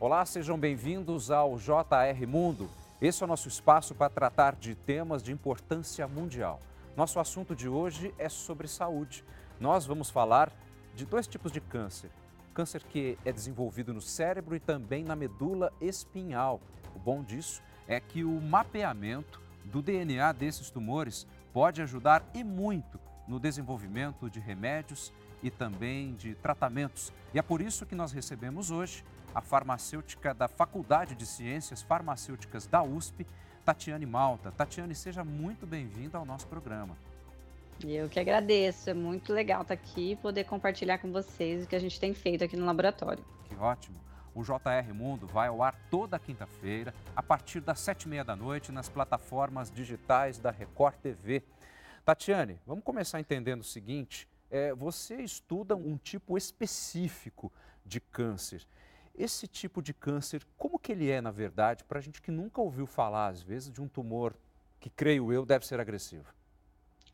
Olá, sejam bem-vindos ao JR Mundo. Esse é o nosso espaço para tratar de temas de importância mundial. Nosso assunto de hoje é sobre saúde. Nós vamos falar de dois tipos de câncer: câncer que é desenvolvido no cérebro e também na medula espinhal. O bom disso é que o mapeamento do DNA desses tumores pode ajudar e muito no desenvolvimento de remédios e também de tratamentos. E é por isso que nós recebemos hoje a farmacêutica da Faculdade de Ciências Farmacêuticas da USP, Tatiane Malta. Tatiane, seja muito bem-vinda ao nosso programa. Eu que agradeço, é muito legal estar aqui e poder compartilhar com vocês o que a gente tem feito aqui no laboratório. Que ótimo! O JR Mundo vai ao ar toda quinta-feira, a partir das sete e meia da noite, nas plataformas digitais da Record TV. Tatiane, vamos começar entendendo o seguinte: é, você estuda um tipo específico de câncer. Esse tipo de câncer, como que ele é, na verdade, para a gente que nunca ouviu falar, às vezes, de um tumor que, creio eu, deve ser agressivo?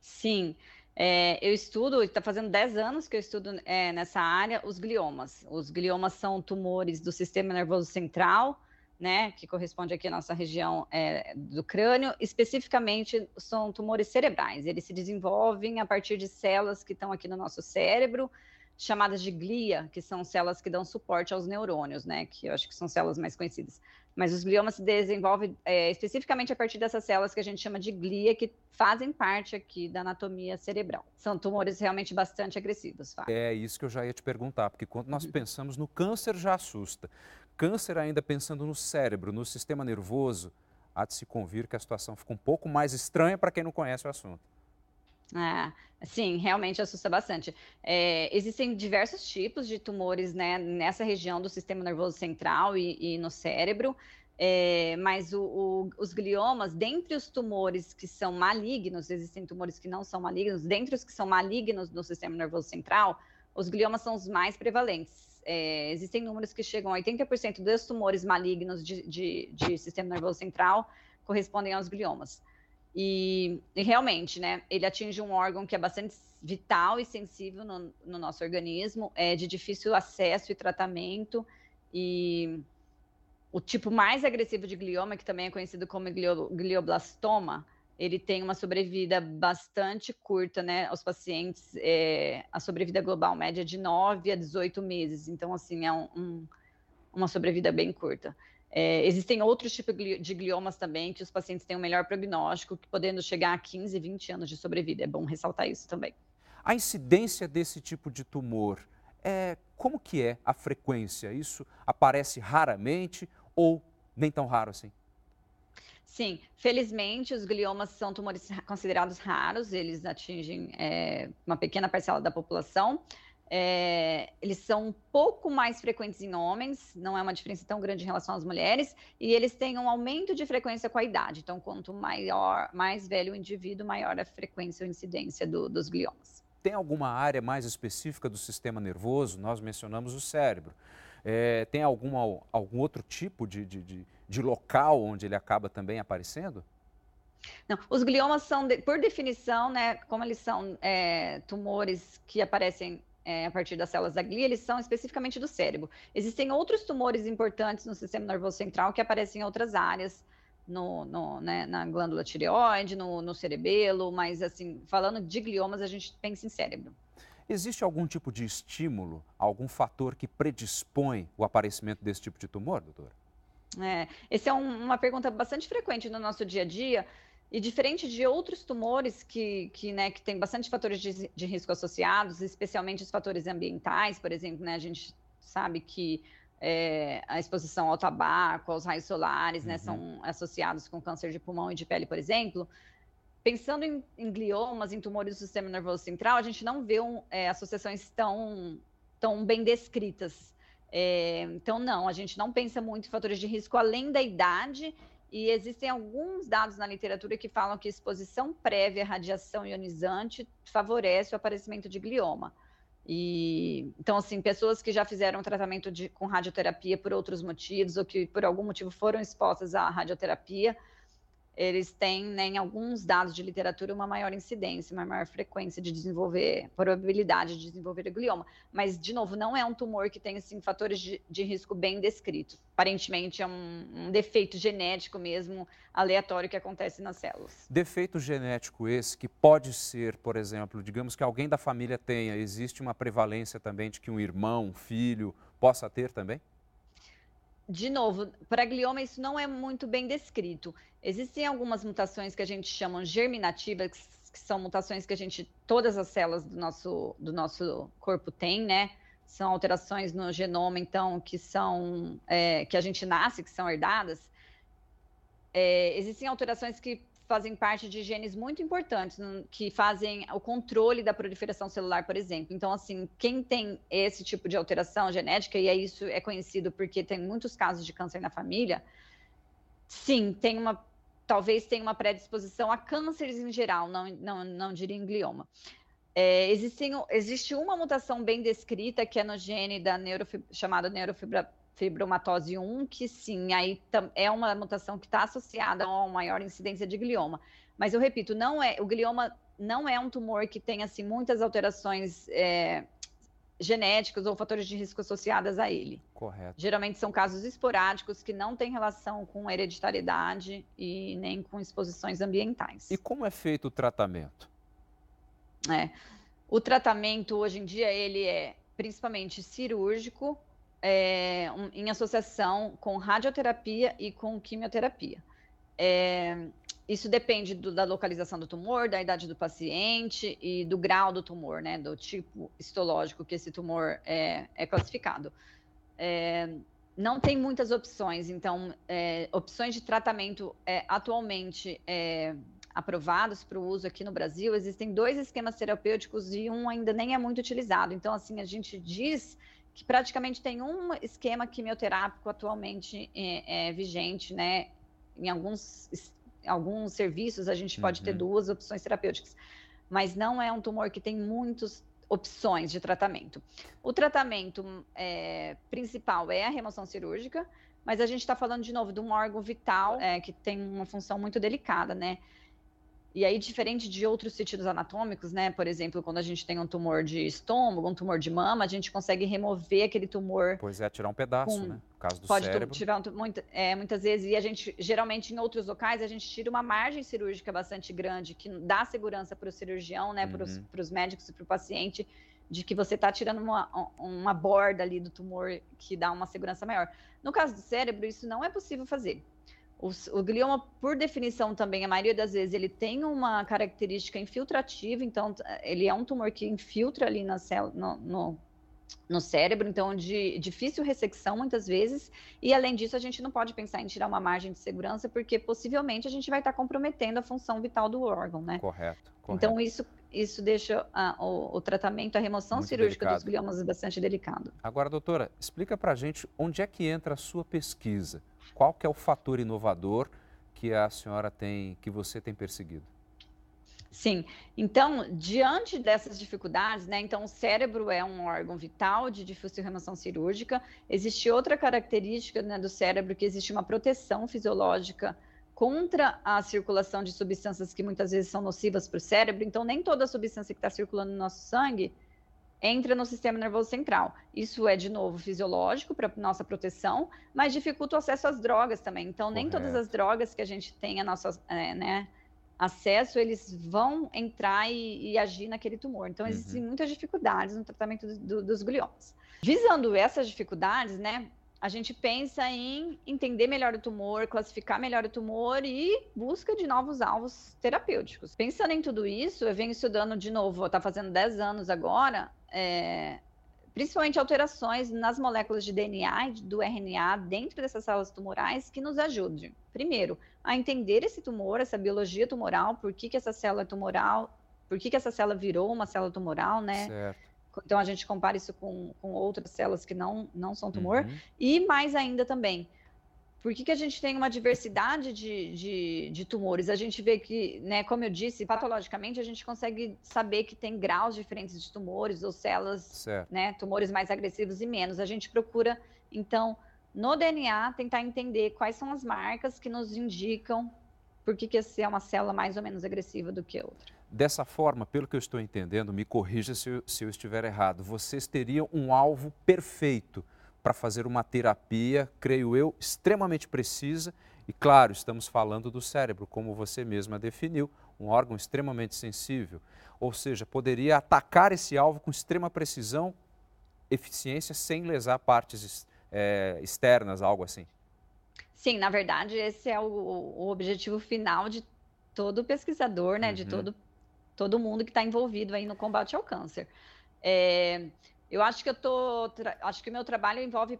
Sim, é, eu estudo, está fazendo 10 anos que eu estudo é, nessa área, os gliomas. Os gliomas são tumores do sistema nervoso central, né, que corresponde aqui à nossa região é, do crânio, especificamente são tumores cerebrais. Eles se desenvolvem a partir de células que estão aqui no nosso cérebro, chamadas de glia, que são células que dão suporte aos neurônios, né? Que eu acho que são células mais conhecidas. Mas os gliomas se desenvolvem é, especificamente a partir dessas células que a gente chama de glia, que fazem parte aqui da anatomia cerebral. São tumores realmente bastante agressivos. Fábio. É isso que eu já ia te perguntar, porque quando nós uhum. pensamos no câncer já assusta. Câncer ainda pensando no cérebro, no sistema nervoso, há de se convir que a situação fica um pouco mais estranha para quem não conhece o assunto. É, sim, realmente assusta bastante. É, existem diversos tipos de tumores né, nessa região do sistema nervoso central e, e no cérebro, é, mas o, o, os gliomas, dentre os tumores que são malignos, existem tumores que não são malignos, dentre os que são malignos no sistema nervoso central, os gliomas são os mais prevalentes. É, existem números que chegam a 80% dos tumores malignos de, de, de sistema nervoso central correspondem aos gliomas. E, e, realmente, né, ele atinge um órgão que é bastante vital e sensível no, no, nosso organismo, é de difícil acesso e tratamento, e o tipo mais agressivo de glioma, que também é conhecido como glioblastoma, ele tem uma sobrevida bastante curta, né, os pacientes, é, a sobrevida global média é de 9 a 18 meses, então, assim, é um, um, uma sobrevida bem curta. É, existem outros tipos de gliomas também, que os pacientes têm um melhor prognóstico, podendo chegar a 15, 20 anos de sobrevida. É bom ressaltar isso também. A incidência desse tipo de tumor, é, como que é a frequência? Isso aparece raramente ou nem tão raro assim? Sim, felizmente os gliomas são tumores considerados raros, eles atingem é, uma pequena parcela da população. É, eles são um pouco mais frequentes em homens, não é uma diferença tão grande em relação às mulheres, e eles têm um aumento de frequência com a idade. Então, quanto maior, mais velho o indivíduo, maior a frequência ou incidência do, dos gliomas. Tem alguma área mais específica do sistema nervoso? Nós mencionamos o cérebro. É, tem alguma, algum outro tipo de, de, de, local onde ele acaba também aparecendo? Não, os gliomas são, por definição, né, como eles são é, tumores que aparecem é, a partir das células da glia, eles são especificamente do cérebro. Existem outros tumores importantes no sistema nervoso central que aparecem em outras áreas, no, no né, na glândula tireoide, no, no cerebelo, mas assim, falando de gliomas, a gente pensa em cérebro. Existe algum tipo de estímulo, algum fator que predispõe o aparecimento desse tipo de tumor, doutor? É, essa é um, uma pergunta bastante frequente no nosso dia a dia, e diferente de outros tumores que, que, né, que tem bastante fatores de, de risco associados, especialmente os fatores ambientais, por exemplo, né, a gente sabe que é, a exposição ao tabaco, aos raios solares, uhum. né, são associados com câncer de pulmão e de pele, por exemplo. Pensando em, em gliomas, em tumores do sistema nervoso central, a gente não vê um, é, associações tão, tão bem descritas. É, então, não, a gente não pensa muito em fatores de risco além da idade e existem alguns dados na literatura que falam que exposição prévia à radiação ionizante favorece o aparecimento de glioma. E, então, assim, pessoas que já fizeram tratamento de, com radioterapia por outros motivos, ou que por algum motivo foram expostas à radioterapia, eles têm, né, em alguns dados de literatura, uma maior incidência, uma maior frequência de desenvolver, probabilidade de desenvolver glioma. Mas, de novo, não é um tumor que tem, assim, fatores de, de risco bem descritos. Aparentemente, é um, um, defeito genético mesmo, aleatório, que acontece nas células. Defeito genético esse que pode ser, por exemplo, digamos que alguém da família tenha, existe uma prevalência também de que um irmão, um filho, possa ter também? de novo, para glioma isso não é muito bem descrito. Existem algumas mutações que a gente chama germinativas, que são mutações que a gente, todas as células do nosso, do nosso corpo tem, né? São alterações no genoma, então, que são, é, que a gente nasce, que são herdadas. É, existem alterações que fazem parte de genes muito importantes, que fazem o controle da proliferação celular, por exemplo. Então, assim, quem tem esse tipo de alteração genética, e é isso é conhecido porque tem muitos casos de câncer na família, sim, tem uma, talvez tenha uma predisposição a cânceres em geral, não, não, não diria em glioma. É, existem, existe uma mutação bem descrita, que é no gene da neurofib, chamada neurofibra fibromatose 1, que sim, aí é uma mutação que está associada a uma maior incidência de glioma. Mas eu repito, não é o glioma não é um tumor que tem assim muitas alterações é, genéticas ou fatores de risco associadas a ele. Correto. Geralmente são casos esporádicos que não têm relação com hereditariedade e nem com exposições ambientais. E como é feito o tratamento? É, o tratamento hoje em dia ele é principalmente cirúrgico é, um, em associação com radioterapia e com quimioterapia. É, isso depende do, da localização do tumor, da idade do paciente e do grau do tumor, né, do tipo histológico que esse tumor é, é classificado. É, não tem muitas opções, então, é, opções de tratamento é, atualmente aprovados para o uso aqui no Brasil, existem dois esquemas terapêuticos e um ainda nem é muito utilizado. Então, assim, a gente diz que praticamente tem um esquema quimioterápico atualmente é, é, vigente, né? Em alguns, alguns serviços a gente pode uhum. ter duas opções terapêuticas, mas não é um tumor que tem muitas opções de tratamento. O tratamento é, principal é a remoção cirúrgica, mas a gente está falando de novo de um órgão vital é, que tem uma função muito delicada, né? E aí, diferente de outros sentidos anatômicos, né? Por exemplo, quando a gente tem um tumor de estômago, um tumor de mama, a gente consegue remover aquele tumor. Pois é, tirar um pedaço, com... né? No caso do Pode cérebro. tirar um, muito, é, muitas vezes, e a gente, geralmente, em outros locais, a gente tira uma margem cirúrgica bastante grande, que dá segurança para o cirurgião, né? Uhum. Para os médicos e para o paciente, de que você está tirando uma, uma borda ali do tumor que dá uma segurança maior. No caso do cérebro, isso não é possível fazer. O, o, glioma, por definição também, a maioria das vezes, ele tem uma característica infiltrativa, então ele é um tumor que infiltra ali na célula, no, no, no, cérebro, então de difícil ressecção muitas vezes, e além disso a gente não pode pensar em tirar uma margem de segurança, porque possivelmente a gente vai estar comprometendo a função vital do órgão, né? Correto. correto. Então isso, isso deixa o, o, tratamento, a remoção Muito cirúrgica delicado. dos gliomas bastante delicado. Agora, doutora, explica pra gente onde é que entra a sua pesquisa qual que é o fator inovador que a senhora tem, que você tem perseguido? Sim, então, diante dessas dificuldades, né, então o cérebro é um órgão vital de difícil remoção cirúrgica, existe outra característica né, do cérebro que existe uma proteção fisiológica contra a circulação de substâncias que muitas vezes são nocivas para o cérebro, então nem toda substância que está circulando no nosso sangue entra no sistema nervoso central. Isso é, de novo, fisiológico para nossa proteção, mas dificulta o acesso às drogas também. Então, Correto. nem todas as drogas que a gente tem a nossa, é, né, acesso, eles vão entrar e, e, agir naquele tumor. Então, existem uhum. muitas dificuldades no tratamento do, do, dos gliomas. Visando essas dificuldades, né, a gente pensa em entender melhor o tumor, classificar melhor o tumor e busca de novos alvos terapêuticos. Pensando em tudo isso, eu venho estudando de novo, está fazendo 10 anos agora, é, principalmente alterações nas moléculas de DNA e do RNA dentro dessas células tumorais que nos ajudem, primeiro, a entender esse tumor, essa biologia tumoral, por que, que essa célula é tumoral, por que, que essa célula virou uma célula tumoral, né? Certo então a gente compara isso com, com outras células que não, não são tumor. Uhum. E mais ainda também, por que, que a gente tem uma diversidade de, de, de, tumores? A gente vê que, né, como eu disse, patologicamente a gente consegue saber que tem graus diferentes de tumores ou células, né, tumores mais agressivos e menos. A gente procura, então, no DNA, tentar entender quais são as marcas que nos indicam por que, que essa é uma célula mais ou menos agressiva do que outra. Dessa forma, pelo que eu estou entendendo, me corrija se eu, se eu estiver errado, vocês teriam um alvo perfeito para fazer uma terapia, creio eu, extremamente precisa. E claro, estamos falando do cérebro, como você mesma definiu, um órgão extremamente sensível. Ou seja, poderia atacar esse alvo com extrema precisão, eficiência, sem lesar partes é, externas, algo assim. Sim, na verdade, esse é o, o objetivo final de todo pesquisador, né, uhum. de todo, todo mundo que está envolvido aí no combate ao câncer. É, eu acho que eu tô, acho que o meu trabalho envolve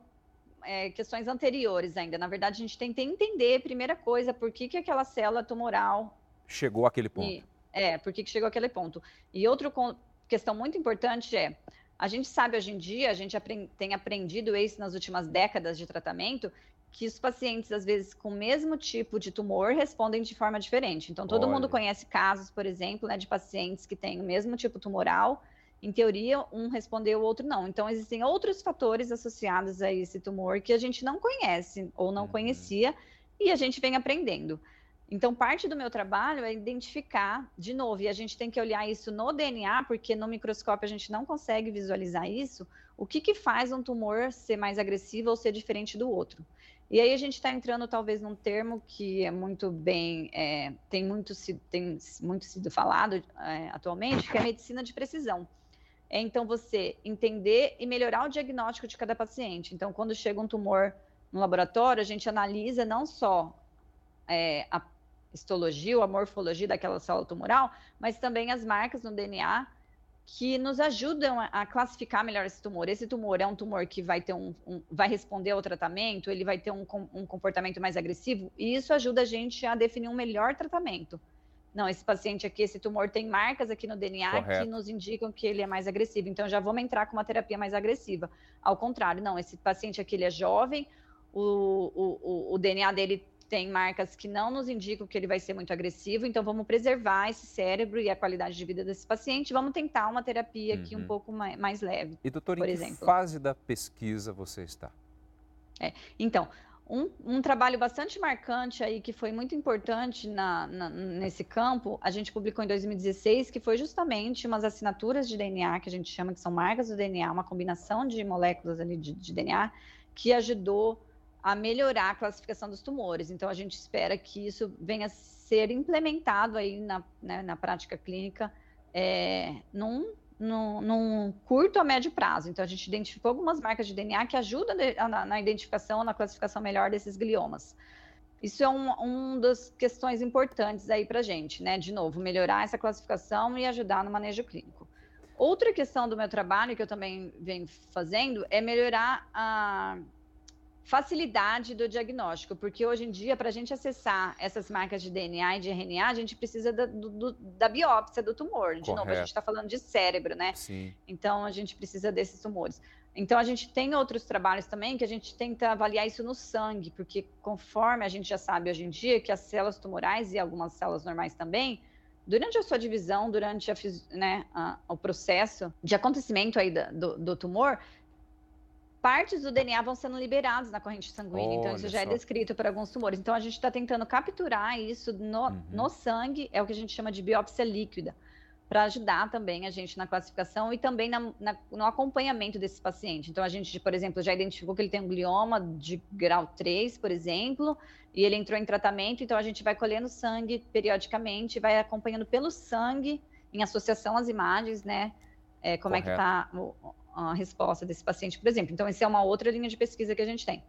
é, questões anteriores ainda. Na verdade, a gente tem que entender, primeira coisa, por que, que aquela célula tumoral chegou àquele ponto. E, é, por que, que chegou àquele ponto. E outra questão muito importante é, a gente sabe hoje em dia, a gente aprend, tem aprendido isso nas últimas décadas de tratamento, que os pacientes, às vezes, com o mesmo tipo de tumor, respondem de forma diferente. Então, todo Olha. mundo conhece casos, por exemplo, né, de pacientes que têm o mesmo tipo tumoral, em teoria, um respondeu, o outro não. Então, existem outros fatores associados a esse tumor que a gente não conhece ou não uhum. conhecia e a gente vem aprendendo. Então, parte do meu trabalho é identificar, de novo, e a gente tem que olhar isso no DNA, porque no microscópio a gente não consegue visualizar isso, o que, que faz um tumor ser mais agressivo ou ser diferente do outro. E aí a gente está entrando talvez num termo que é muito bem, é, tem, muito, tem muito sido falado é, atualmente, que é a medicina de precisão é então você entender e melhorar o diagnóstico de cada paciente. Então, quando chega um tumor no laboratório, a gente analisa não só é, a histologia ou a morfologia daquela célula tumoral, mas também as marcas no DNA que nos ajudam a, classificar melhor esse tumor. Esse tumor é um tumor que vai ter um, um vai responder ao tratamento, ele vai ter um, um comportamento mais agressivo, e isso ajuda a gente a definir um melhor tratamento não, esse paciente aqui, esse tumor tem marcas aqui no DNA Correto. que nos indicam que ele é mais agressivo. Então, já vamos entrar com uma terapia mais agressiva. Ao contrário, não, esse paciente aqui, ele é jovem, o, o, o, DNA dele tem marcas que não nos indicam que ele vai ser muito agressivo, então vamos preservar esse cérebro e a qualidade de vida desse paciente. Vamos tentar uma terapia aqui um uhum. pouco mais, mais leve. E, doutor, em que exemplo. fase da pesquisa você está? É, então, um, um, trabalho bastante marcante aí, que foi muito importante na, na, nesse campo, a gente publicou em 2016, que foi justamente umas assinaturas de DNA, que a gente chama que são marcas do DNA, uma combinação de moléculas ali de, de DNA, que ajudou a melhorar a classificação dos tumores. Então, a gente espera que isso venha a ser implementado aí na, né, na prática clínica é, num num curto a médio prazo. Então, a gente identificou algumas marcas de DNA que ajudam na, na identificação, na classificação melhor desses gliomas. Isso é uma um das questões importantes aí para a gente, né? De novo, melhorar essa classificação e ajudar no manejo clínico. Outra questão do meu trabalho, que eu também venho fazendo, é melhorar a facilidade do diagnóstico, porque hoje em dia, para a gente acessar essas marcas de DNA e de RNA, a gente precisa da, do, da biópsia do tumor. De Correto. novo, a gente está falando de cérebro, né? Sim. Então, a gente precisa desses tumores. Então, a gente tem outros trabalhos também que a gente tenta avaliar isso no sangue, porque conforme a gente já sabe hoje em dia que as células tumorais e algumas células normais também, durante a sua divisão, durante a, né, a, o processo de acontecimento aí do, do tumor, partes do DNA vão sendo liberadas na corrente sanguínea. Olha então, isso já é só. é descrito para alguns tumores. Então, a gente está tentando capturar isso no, uhum. no sangue, é o que a gente chama de biópsia líquida, para ajudar também a gente na classificação e também na, na, no acompanhamento desse paciente. Então, a gente, por exemplo, já identificou que ele tem um glioma de grau 3, por exemplo, e ele entrou em tratamento, então a gente vai colhendo sangue periodicamente, vai acompanhando pelo sangue, em associação às imagens, né? É, como Correto. é que está a resposta desse paciente, por exemplo. Então, essa é uma outra linha de pesquisa que a gente tem.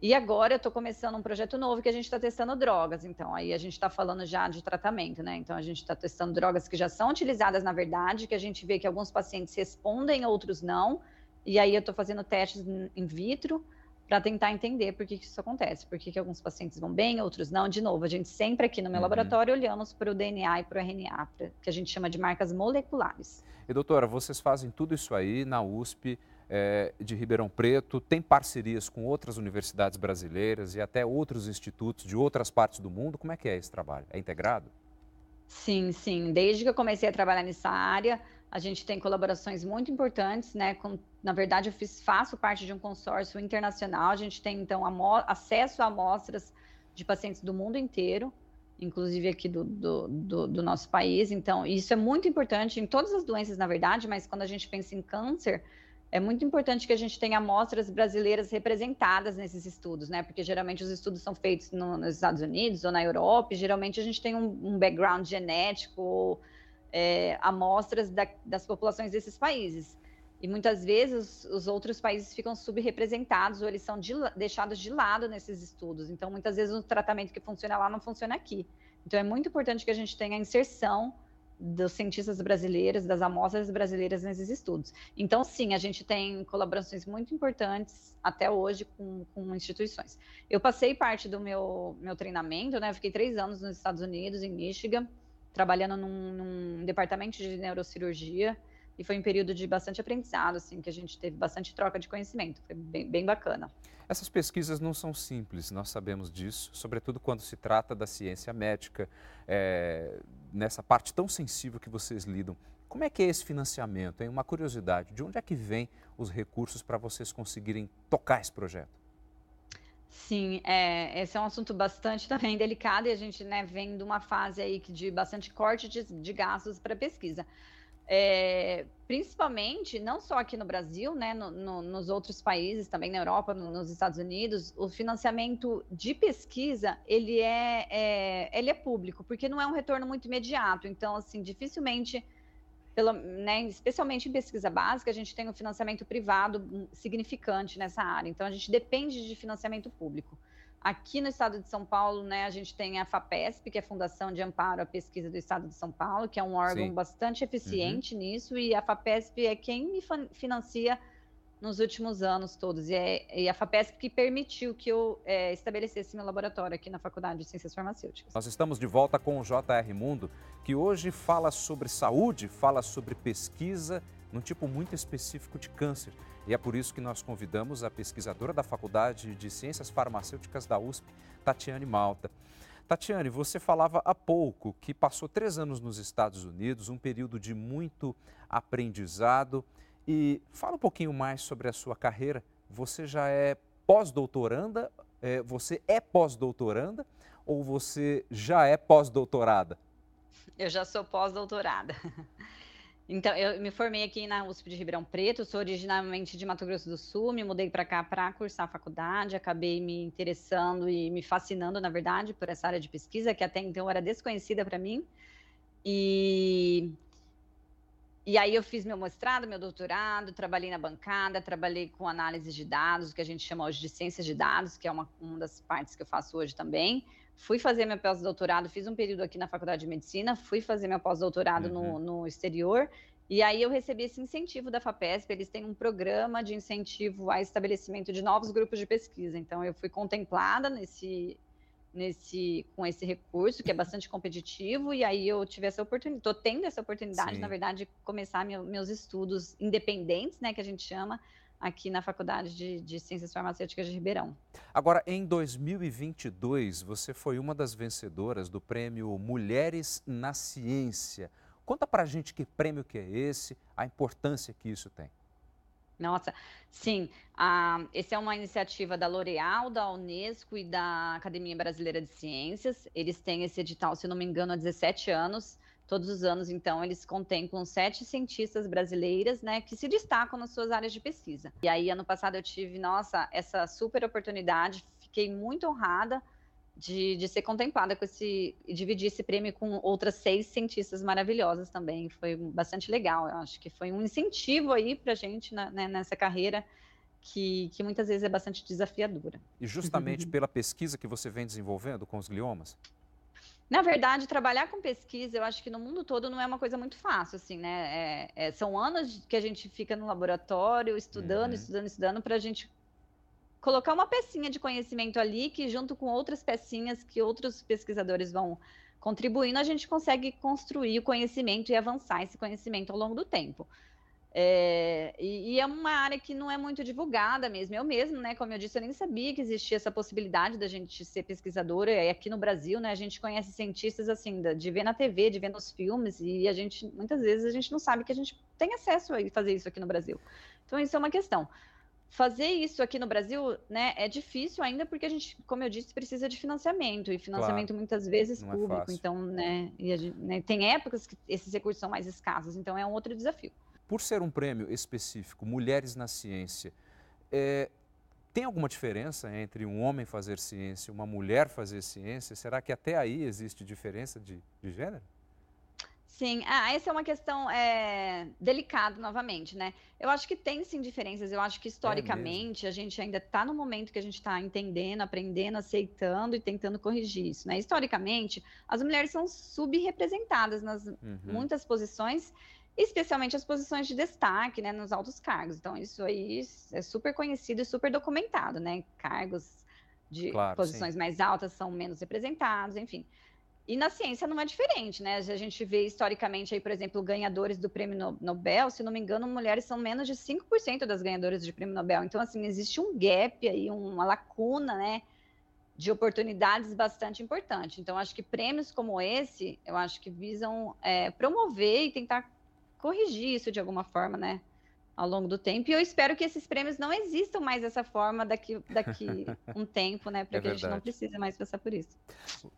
E agora eu estou começando um projeto novo que a gente está testando drogas. Então, aí a gente está falando já de tratamento, né? Então, a gente está testando drogas que já são utilizadas na verdade, que a gente vê que alguns pacientes respondem, outros não. E aí eu estou fazendo testes in vitro para tentar entender por que, que isso acontece, por que, que, alguns pacientes vão bem, outros não. De novo, a gente sempre aqui no meu uhum. laboratório olhamos para o DNA e para o RNA, que a gente chama de marcas moleculares. E doutora, vocês fazem tudo isso aí na USP é, de Ribeirão Preto, tem parcerias com outras universidades brasileiras e até outros institutos de outras partes do mundo. Como é que é esse trabalho? É integrado? Sim, sim. Desde que eu comecei a trabalhar nessa área, a gente tem colaborações muito importantes, né? Com, na verdade, eu fiz, faço parte de um consórcio internacional. A gente tem, então, acesso a amostras de pacientes do mundo inteiro. inclusive aqui do, do, do, do, nosso país. Então, isso é muito importante em todas as doenças, na verdade, mas quando a gente pensa em câncer, é muito importante que a gente tenha amostras brasileiras representadas nesses estudos, né? Porque geralmente os estudos são feitos no, nos Estados Unidos ou na Europa, e geralmente a gente tem um, um background genético, é, amostras da, das populações desses países. E muitas vezes os, os outros países ficam subrepresentados ou eles são de, deixados de lado nesses estudos. Então, muitas vezes o tratamento que funciona lá não funciona aqui. Então, é muito importante que a gente tenha a inserção dos cientistas brasileiros, das amostras brasileiras nesses estudos. Então, sim, a gente tem colaborações muito importantes até hoje com, com instituições. Eu passei parte do meu, meu treinamento, né? fiquei três anos nos Estados Unidos, em Michigan, trabalhando num, num departamento de neurocirurgia e foi um período de bastante aprendizado, assim, que a gente teve bastante troca de conhecimento, foi bem, bem bacana. Essas pesquisas não são simples, nós sabemos disso, sobretudo quando se trata da ciência médica, é, nessa parte tão sensível que vocês lidam. Como é que é esse financiamento? Hein? Uma curiosidade, de onde é que vem os recursos para vocês conseguirem tocar esse projeto? Sim, é, esse é um assunto bastante também delicado e a gente né, vem de uma fase aí de bastante corte de, de gastos para pesquisa. É, principalmente, não só aqui no Brasil, né, no, no, nos outros países, também na Europa, no, nos Estados Unidos, o financiamento de pesquisa, ele é, é, ele é público, porque não é um retorno muito imediato. Então, assim, dificilmente, pela, né, especialmente em pesquisa básica, a gente tem um financiamento privado significante nessa área. Então, a gente depende de financiamento público. Aqui no estado de São Paulo, né, a gente tem a FAPESP, que é a Fundação de Amparo à Pesquisa do Estado de São Paulo, que é um órgão Sim. bastante eficiente uhum. nisso, e a FAPESP é quem me financia nos últimos anos todos. E, é, e a FAPESP que permitiu que eu é, estabelecesse meu laboratório aqui na Faculdade de Ciências Farmacêuticas. Nós estamos de volta com o JR Mundo, que hoje fala sobre saúde, fala sobre pesquisa num tipo muito específico de câncer. E é por isso que nós convidamos a pesquisadora da Faculdade de Ciências Farmacêuticas da USP, Tatiane Malta. Tatiane, você falava há pouco que passou três anos nos Estados Unidos, um período de muito aprendizado. E fala um pouquinho mais sobre a sua carreira. Você já é pós-doutoranda? É, você é pós-doutoranda ou você já é pós-doutorada? Eu já sou pós-doutorada. Então, eu me formei aqui na USP de Ribeirão Preto, sou originalmente de Mato Grosso do Sul, me mudei para cá para cursar a faculdade, acabei me interessando e me fascinando, na verdade, por essa área de pesquisa, que até então era desconhecida para mim. E, e aí eu fiz meu mestrado, meu doutorado, trabalhei na bancada, trabalhei com análise de dados, que a gente chama hoje de ciências de dados, que é uma, uma das partes que eu faço hoje também. Fui fazer meu pós-doutorado, fiz um período aqui na Faculdade de Medicina, fui fazer meu pós-doutorado uhum. no, no exterior, e aí eu recebi esse incentivo da FAPESP, eles têm um programa de incentivo a estabelecimento de novos grupos de pesquisa. Então eu fui contemplada nesse nesse com esse recurso que é bastante competitivo e aí eu tive essa oportunidade, estou tendo essa oportunidade, Sim. na verdade, de começar meu, meus estudos independentes, né, que a gente chama, aqui na Faculdade de, de, Ciências Farmacêuticas de Ribeirão. Agora, em 2022, você foi uma das vencedoras do prêmio Mulheres na Ciência. Conta pra gente que prêmio que é esse, a importância que isso tem. Nossa, sim. Ah, essa é uma iniciativa da L'Oréal, da Unesco e da Academia Brasileira de Ciências. Eles têm esse edital, se não me engano, há 17 anos. Todos os anos, então, eles contemplam sete cientistas brasileiras, né, que se destacam nas suas áreas de pesquisa. E aí, ano passado, eu tive, nossa, essa super oportunidade, fiquei muito honrada de, de ser contemplada com esse, e dividir esse prêmio com outras seis cientistas maravilhosas também. Foi bastante legal, eu acho que foi um incentivo aí para a gente né, nessa carreira que, que muitas vezes é bastante desafiadora. E justamente pela pesquisa que você vem desenvolvendo com os gliomas? Na verdade, trabalhar com pesquisa, eu acho que no mundo todo não é uma coisa muito fácil, assim, né? É, é, são anos que a gente fica no laboratório estudando, uhum. estudando, estudando, para a gente colocar uma pecinha de conhecimento ali que, junto com outras pecinhas que outros pesquisadores vão contribuindo, a gente consegue construir o conhecimento e avançar esse conhecimento ao longo do tempo. É, e, e, é uma área que não é muito divulgada mesmo. Eu mesmo, né, como eu disse, eu nem sabia que existia essa possibilidade da gente ser pesquisadora. E aqui no Brasil, né, a gente conhece cientistas assim, de ver na TV, de ver nos filmes, e a gente, muitas vezes, a gente não sabe que a gente tem acesso a fazer isso aqui no Brasil. Então, isso é uma questão. Fazer isso aqui no Brasil, né, é difícil ainda porque a gente, como eu disse, precisa de financiamento e financiamento claro. muitas vezes é público. É então, né, gente, né, tem épocas que esses recursos são mais escassos, então é um outro desafio. Por ser um prêmio específico, Mulheres na Ciência, é, tem alguma diferença entre um homem fazer ciência e uma mulher fazer ciência? Será que até aí existe diferença de, de gênero? Sim, ah, essa é uma questão é, delicada novamente, né? Eu acho que tem sim diferenças. Eu acho que é historicamente é a gente ainda está no momento que a gente está entendendo, aprendendo, aceitando e tentando corrigir isso, né? Historicamente, as mulheres são subrepresentadas nas uhum. muitas posições, especialmente as posições de destaque, né, nos altos cargos. Então isso aí é super conhecido e super documentado, né? Cargos de claro, posições sim. mais altas são menos representados, enfim. E na ciência não é diferente, né? A gente vê historicamente aí, por exemplo, ganhadores do prêmio Nobel, se não me engano, mulheres são menos de 5% das ganhadoras de prêmio Nobel. Então, assim, existe um gap aí, uma lacuna, né? De oportunidades bastante importante. Então, acho que prêmios como esse, eu acho que visam é, promover e tentar corrigir isso de alguma forma, né? Ao longo do tempo. E eu espero que esses prêmios não existam mais dessa forma daqui, daqui um tempo, né? Para é que verdade. a gente não precise mais passar por isso.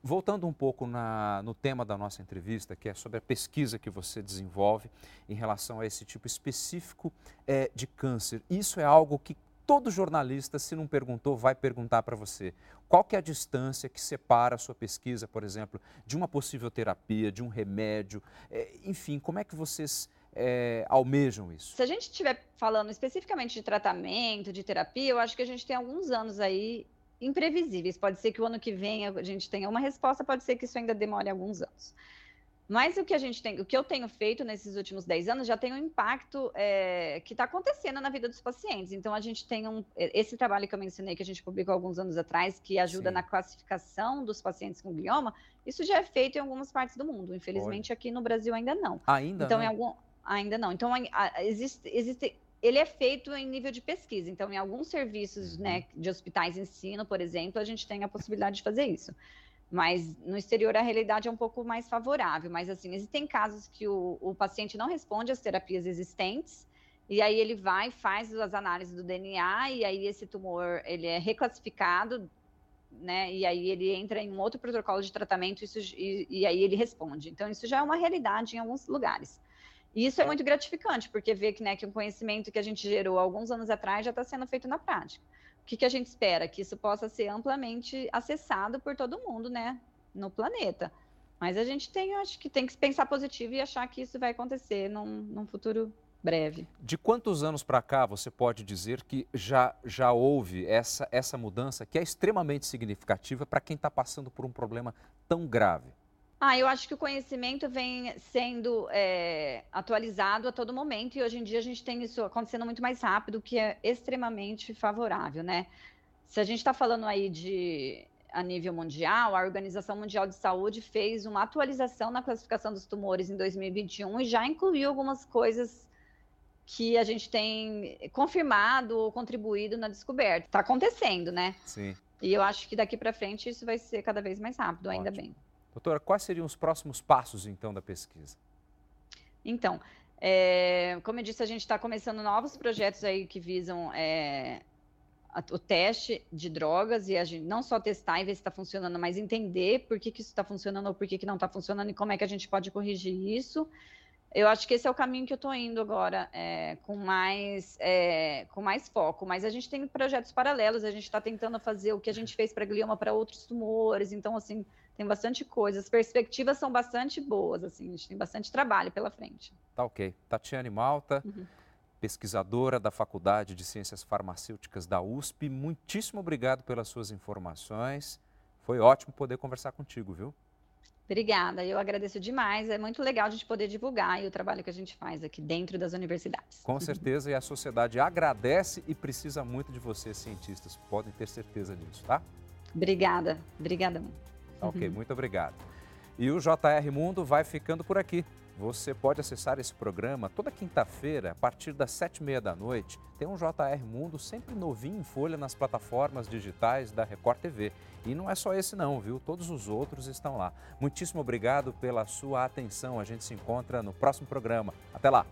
Voltando um pouco na, no tema da nossa entrevista, que é sobre a pesquisa que você desenvolve em relação a esse tipo específico é, de câncer. Isso é algo que todo jornalista, se não perguntou, vai perguntar para você. Qual que é a distância que separa a sua pesquisa, por exemplo, de uma possível terapia, de um remédio? É, enfim, como é que vocês é, almejam isso? Se a gente estiver falando especificamente de tratamento, de terapia, eu acho que a gente tem alguns anos aí imprevisíveis. Pode ser que o ano que vem a gente tenha uma resposta, pode ser que isso ainda demore alguns anos. Mas o que a gente tem, o que eu tenho feito nesses últimos 10 anos já tem um impacto é, que está acontecendo na vida dos pacientes. Então a gente tem um, esse trabalho que eu mencionei que a gente publicou alguns anos atrás, que ajuda Sim. na classificação dos pacientes com glioma, isso já é feito em algumas partes do mundo. Infelizmente Olha. aqui no Brasil ainda não. Ainda então não? em algum Ainda não. Então, existe, existe, ele é feito em nível de pesquisa. Então, em alguns serviços né, uhum. de hospitais ensino, por exemplo, a gente tem a possibilidade de fazer isso. Mas no exterior a realidade é um pouco mais favorável. Mas, assim, existem casos que o, o paciente não responde às terapias existentes, e aí ele vai, faz as análises do DNA, e aí esse tumor ele é reclassificado, né? E aí ele entra em um outro protocolo de tratamento isso, e, e aí ele responde. Então, isso já é uma realidade em alguns lugares. E isso é muito gratificante, porque vê que, né, que um conhecimento que a gente gerou alguns anos atrás já está sendo feito na prática. O que, que a gente espera? Que isso possa ser amplamente acessado por todo mundo, né, no planeta. Mas a gente tem, acho que tem que pensar positivo e achar que isso vai acontecer num, num futuro breve. De quantos anos para cá você pode dizer que já, já houve essa, essa mudança que é extremamente significativa para quem está passando por um problema tão grave? Ah, eu acho que o conhecimento vem sendo é, atualizado a todo momento e hoje em dia a gente tem isso acontecendo muito mais rápido, que é extremamente favorável, né? Se a gente está falando aí de a nível mundial, a Organização Mundial de Saúde fez uma atualização na classificação dos tumores em 2021 e já incluiu algumas coisas que a gente tem confirmado ou contribuído na descoberta. Está acontecendo, né? Sim. E eu acho que daqui para frente isso vai ser cada vez mais rápido, Ótimo. ainda bem. Doutora, quais seriam os próximos passos, então, da pesquisa? Então, é, como eu disse, a gente está começando novos projetos aí que visam é, a, o teste de drogas e a gente não só testar e ver se está funcionando, mas entender por que, que isso está funcionando ou por que, que não está funcionando e como é que a gente pode corrigir isso. Eu acho que esse é o caminho que eu estou indo agora, é, com, mais, é, com mais foco. Mas a gente tem projetos paralelos, a gente está tentando fazer o que a gente fez para glioma para outros tumores. Então, assim, tem bastante coisa. As perspectivas são bastante boas, assim, a gente tem bastante trabalho pela frente. Tá ok. Tatiane Malta, uhum. pesquisadora da Faculdade de Ciências Farmacêuticas da USP, muitíssimo obrigado pelas suas informações. Foi ótimo poder conversar contigo, viu? Obrigada, eu agradeço demais. É muito legal a gente poder divulgar o trabalho que a gente faz aqui dentro das universidades. Com certeza, e a sociedade agradece e precisa muito de vocês, cientistas. Podem ter certeza disso, tá? Obrigada, obrigada. Tá ok, muito obrigado. E o JR Mundo vai ficando por aqui. Você pode acessar esse programa toda quinta-feira, a partir das sete e meia da noite. Tem um JR Mundo sempre novinho em folha nas plataformas digitais da Record TV. E não é só esse não, viu? Todos os outros estão lá. Muitíssimo obrigado pela sua atenção. A gente se encontra no próximo programa. Até lá!